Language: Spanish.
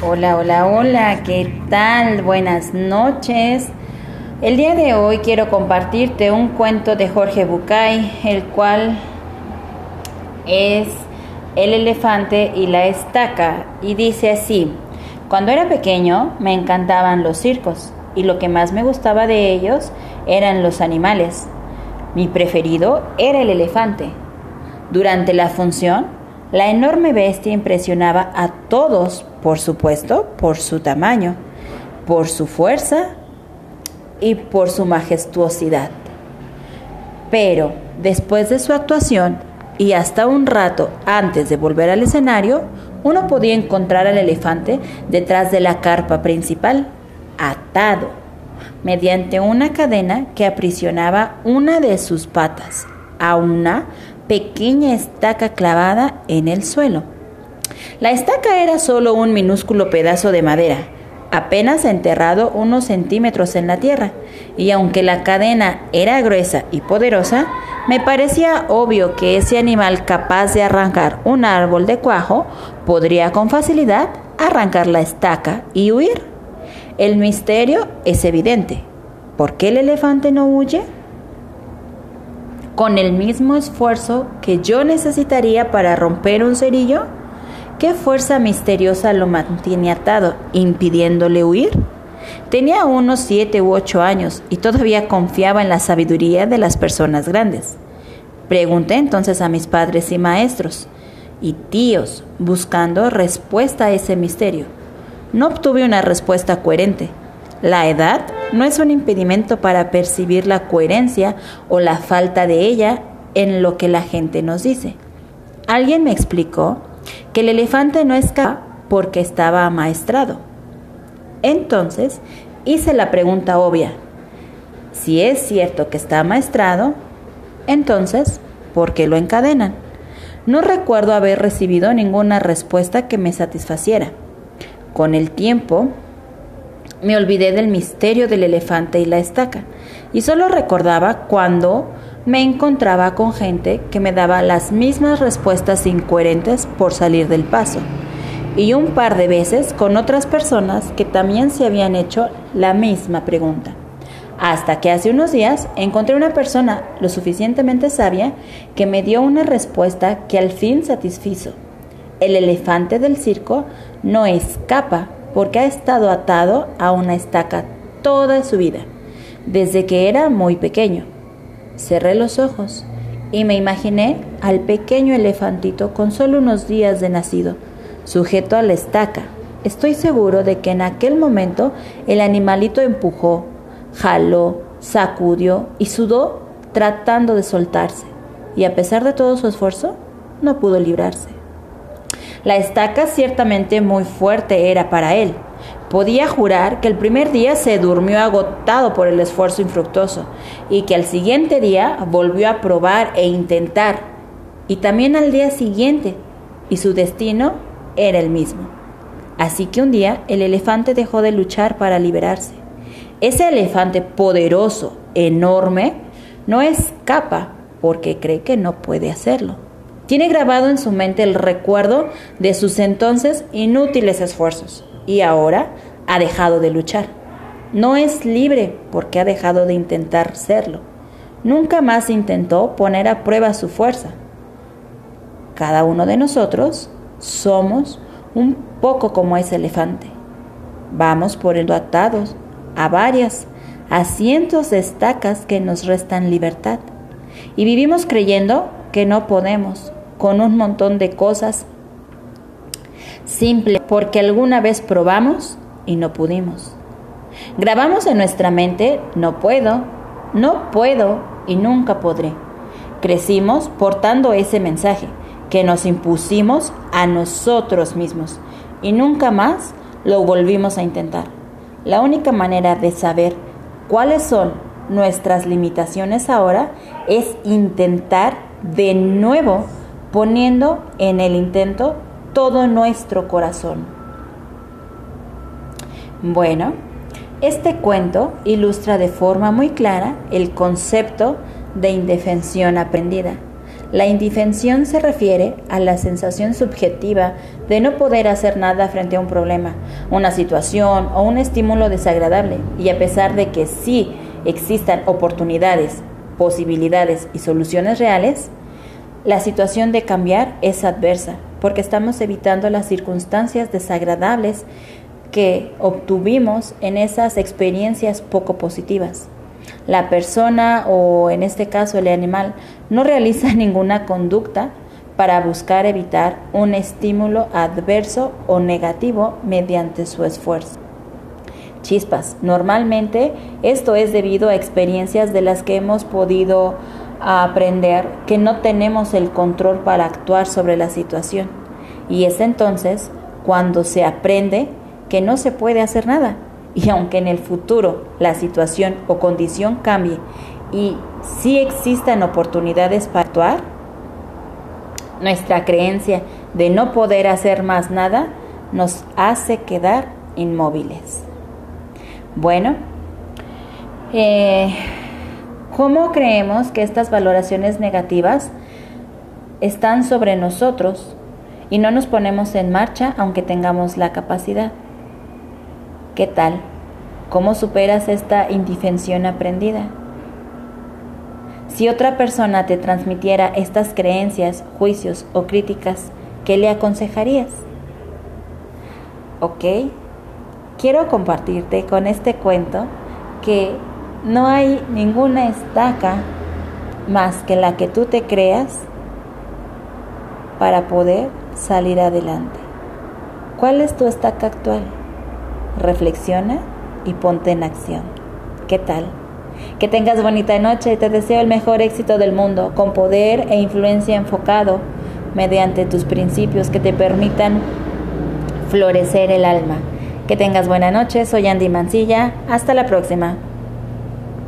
Hola, hola, hola, ¿qué tal? Buenas noches. El día de hoy quiero compartirte un cuento de Jorge Bucay, el cual es El elefante y la estaca, y dice así, cuando era pequeño me encantaban los circos, y lo que más me gustaba de ellos eran los animales. Mi preferido era el elefante. Durante la función, la enorme bestia impresionaba a todos, por supuesto, por su tamaño, por su fuerza y por su majestuosidad. Pero después de su actuación y hasta un rato antes de volver al escenario, uno podía encontrar al elefante detrás de la carpa principal, atado, mediante una cadena que aprisionaba una de sus patas a una pequeña estaca clavada en el suelo. La estaca era solo un minúsculo pedazo de madera, apenas enterrado unos centímetros en la tierra, y aunque la cadena era gruesa y poderosa, me parecía obvio que ese animal capaz de arrancar un árbol de cuajo podría con facilidad arrancar la estaca y huir. El misterio es evidente. ¿Por qué el elefante no huye? Con el mismo esfuerzo que yo necesitaría para romper un cerillo, ¿Qué fuerza misteriosa lo mantiene atado, impidiéndole huir? Tenía unos siete u ocho años y todavía confiaba en la sabiduría de las personas grandes. Pregunté entonces a mis padres y maestros y tíos, buscando respuesta a ese misterio. No obtuve una respuesta coherente. La edad no es un impedimento para percibir la coherencia o la falta de ella en lo que la gente nos dice. Alguien me explicó que el elefante no escapa porque estaba amaestrado. Entonces hice la pregunta obvia. Si es cierto que está amaestrado, entonces, ¿por qué lo encadenan? No recuerdo haber recibido ninguna respuesta que me satisfaciera. Con el tiempo, me olvidé del misterio del elefante y la estaca, y solo recordaba cuando me encontraba con gente que me daba las mismas respuestas incoherentes por salir del paso, y un par de veces con otras personas que también se habían hecho la misma pregunta. Hasta que hace unos días encontré una persona lo suficientemente sabia que me dio una respuesta que al fin satisfizo. El elefante del circo no escapa porque ha estado atado a una estaca toda su vida, desde que era muy pequeño. Cerré los ojos y me imaginé al pequeño elefantito con solo unos días de nacido, sujeto a la estaca. Estoy seguro de que en aquel momento el animalito empujó, jaló, sacudió y sudó tratando de soltarse, y a pesar de todo su esfuerzo, no pudo librarse. La estaca ciertamente muy fuerte era para él, Podía jurar que el primer día se durmió agotado por el esfuerzo infructuoso y que al siguiente día volvió a probar e intentar, y también al día siguiente, y su destino era el mismo. Así que un día el elefante dejó de luchar para liberarse. Ese elefante poderoso, enorme, no escapa porque cree que no puede hacerlo. Tiene grabado en su mente el recuerdo de sus entonces inútiles esfuerzos y ahora ha dejado de luchar. No es libre porque ha dejado de intentar serlo. Nunca más intentó poner a prueba su fuerza. Cada uno de nosotros somos un poco como ese elefante. Vamos por el atados a varias, a cientos de estacas que nos restan libertad. Y vivimos creyendo que no podemos, con un montón de cosas simple porque alguna vez probamos y no pudimos. Grabamos en nuestra mente, no puedo, no puedo y nunca podré. Crecimos portando ese mensaje que nos impusimos a nosotros mismos y nunca más lo volvimos a intentar. La única manera de saber cuáles son nuestras limitaciones ahora es intentar de nuevo poniendo en el intento todo nuestro corazón. Bueno, Este cuento ilustra de forma muy clara el concepto de indefensión aprendida. La indefensión se refiere a la sensación subjetiva de no poder hacer nada frente a un problema, una situación o un estímulo desagradable, y a pesar de que sí existan oportunidades, posibilidades y soluciones reales, la situación de cambiar es adversa, porque estamos evitando las circunstancias desagradables que obtuvimos en esas experiencias poco positivas. La persona o en este caso el animal no realiza ninguna conducta para buscar evitar un estímulo adverso o negativo mediante su esfuerzo. Chispas. Normalmente esto es debido a experiencias de las que hemos podido aprender que no tenemos el control para actuar sobre la situación. Y es entonces cuando se aprende que no se puede hacer nada. Y aunque en el futuro la situación o condición cambie y sí existan oportunidades para actuar, nuestra creencia de no poder hacer más nada nos hace quedar inmóviles. Bueno, eh, ¿cómo creemos que estas valoraciones negativas están sobre nosotros y no nos ponemos en marcha aunque tengamos la capacidad? ¿Qué tal? ¿Cómo superas esta indefensión aprendida? Si otra persona te transmitiera estas creencias, juicios o críticas, ¿qué le aconsejarías? ¿Ok? Quiero compartirte con este cuento que no hay ninguna estaca más que la que tú te creas para poder salir adelante. ¿Cuál es tu estaca actual? reflexiona y ponte en acción. ¿Qué tal? Que tengas bonita noche y te deseo el mejor éxito del mundo, con poder e influencia enfocado mediante tus principios que te permitan florecer el alma. Que tengas buena noche, soy Andy Mancilla, hasta la próxima.